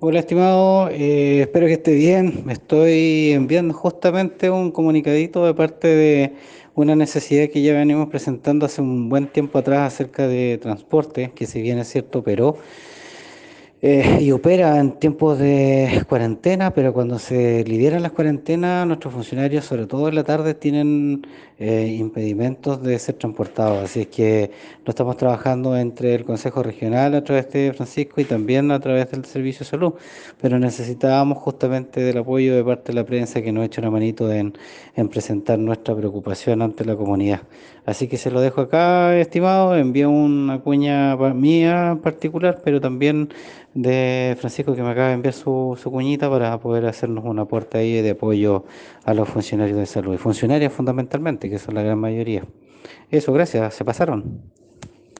Hola, estimado, eh, espero que esté bien. Me estoy enviando justamente un comunicadito de parte de una necesidad que ya venimos presentando hace un buen tiempo atrás acerca de transporte, que si bien es cierto, pero eh, y opera en tiempos de cuarentena, pero cuando se lideran las cuarentenas, nuestros funcionarios, sobre todo en la tarde, tienen eh, impedimentos de ser transportados. Así es que lo estamos trabajando entre el Consejo Regional a través de Francisco y también a través del Servicio de Salud, pero necesitábamos justamente del apoyo de parte de la prensa que nos eche una manito en, en presentar nuestra preocupación ante la comunidad. Así que se lo dejo acá, estimado, envío una cuña mía en particular, pero también de Francisco que me acaba de enviar su, su cuñita para poder hacernos un aporte ahí de apoyo a los funcionarios de salud y funcionarias fundamentalmente, que son la gran mayoría. Eso, gracias, se pasaron.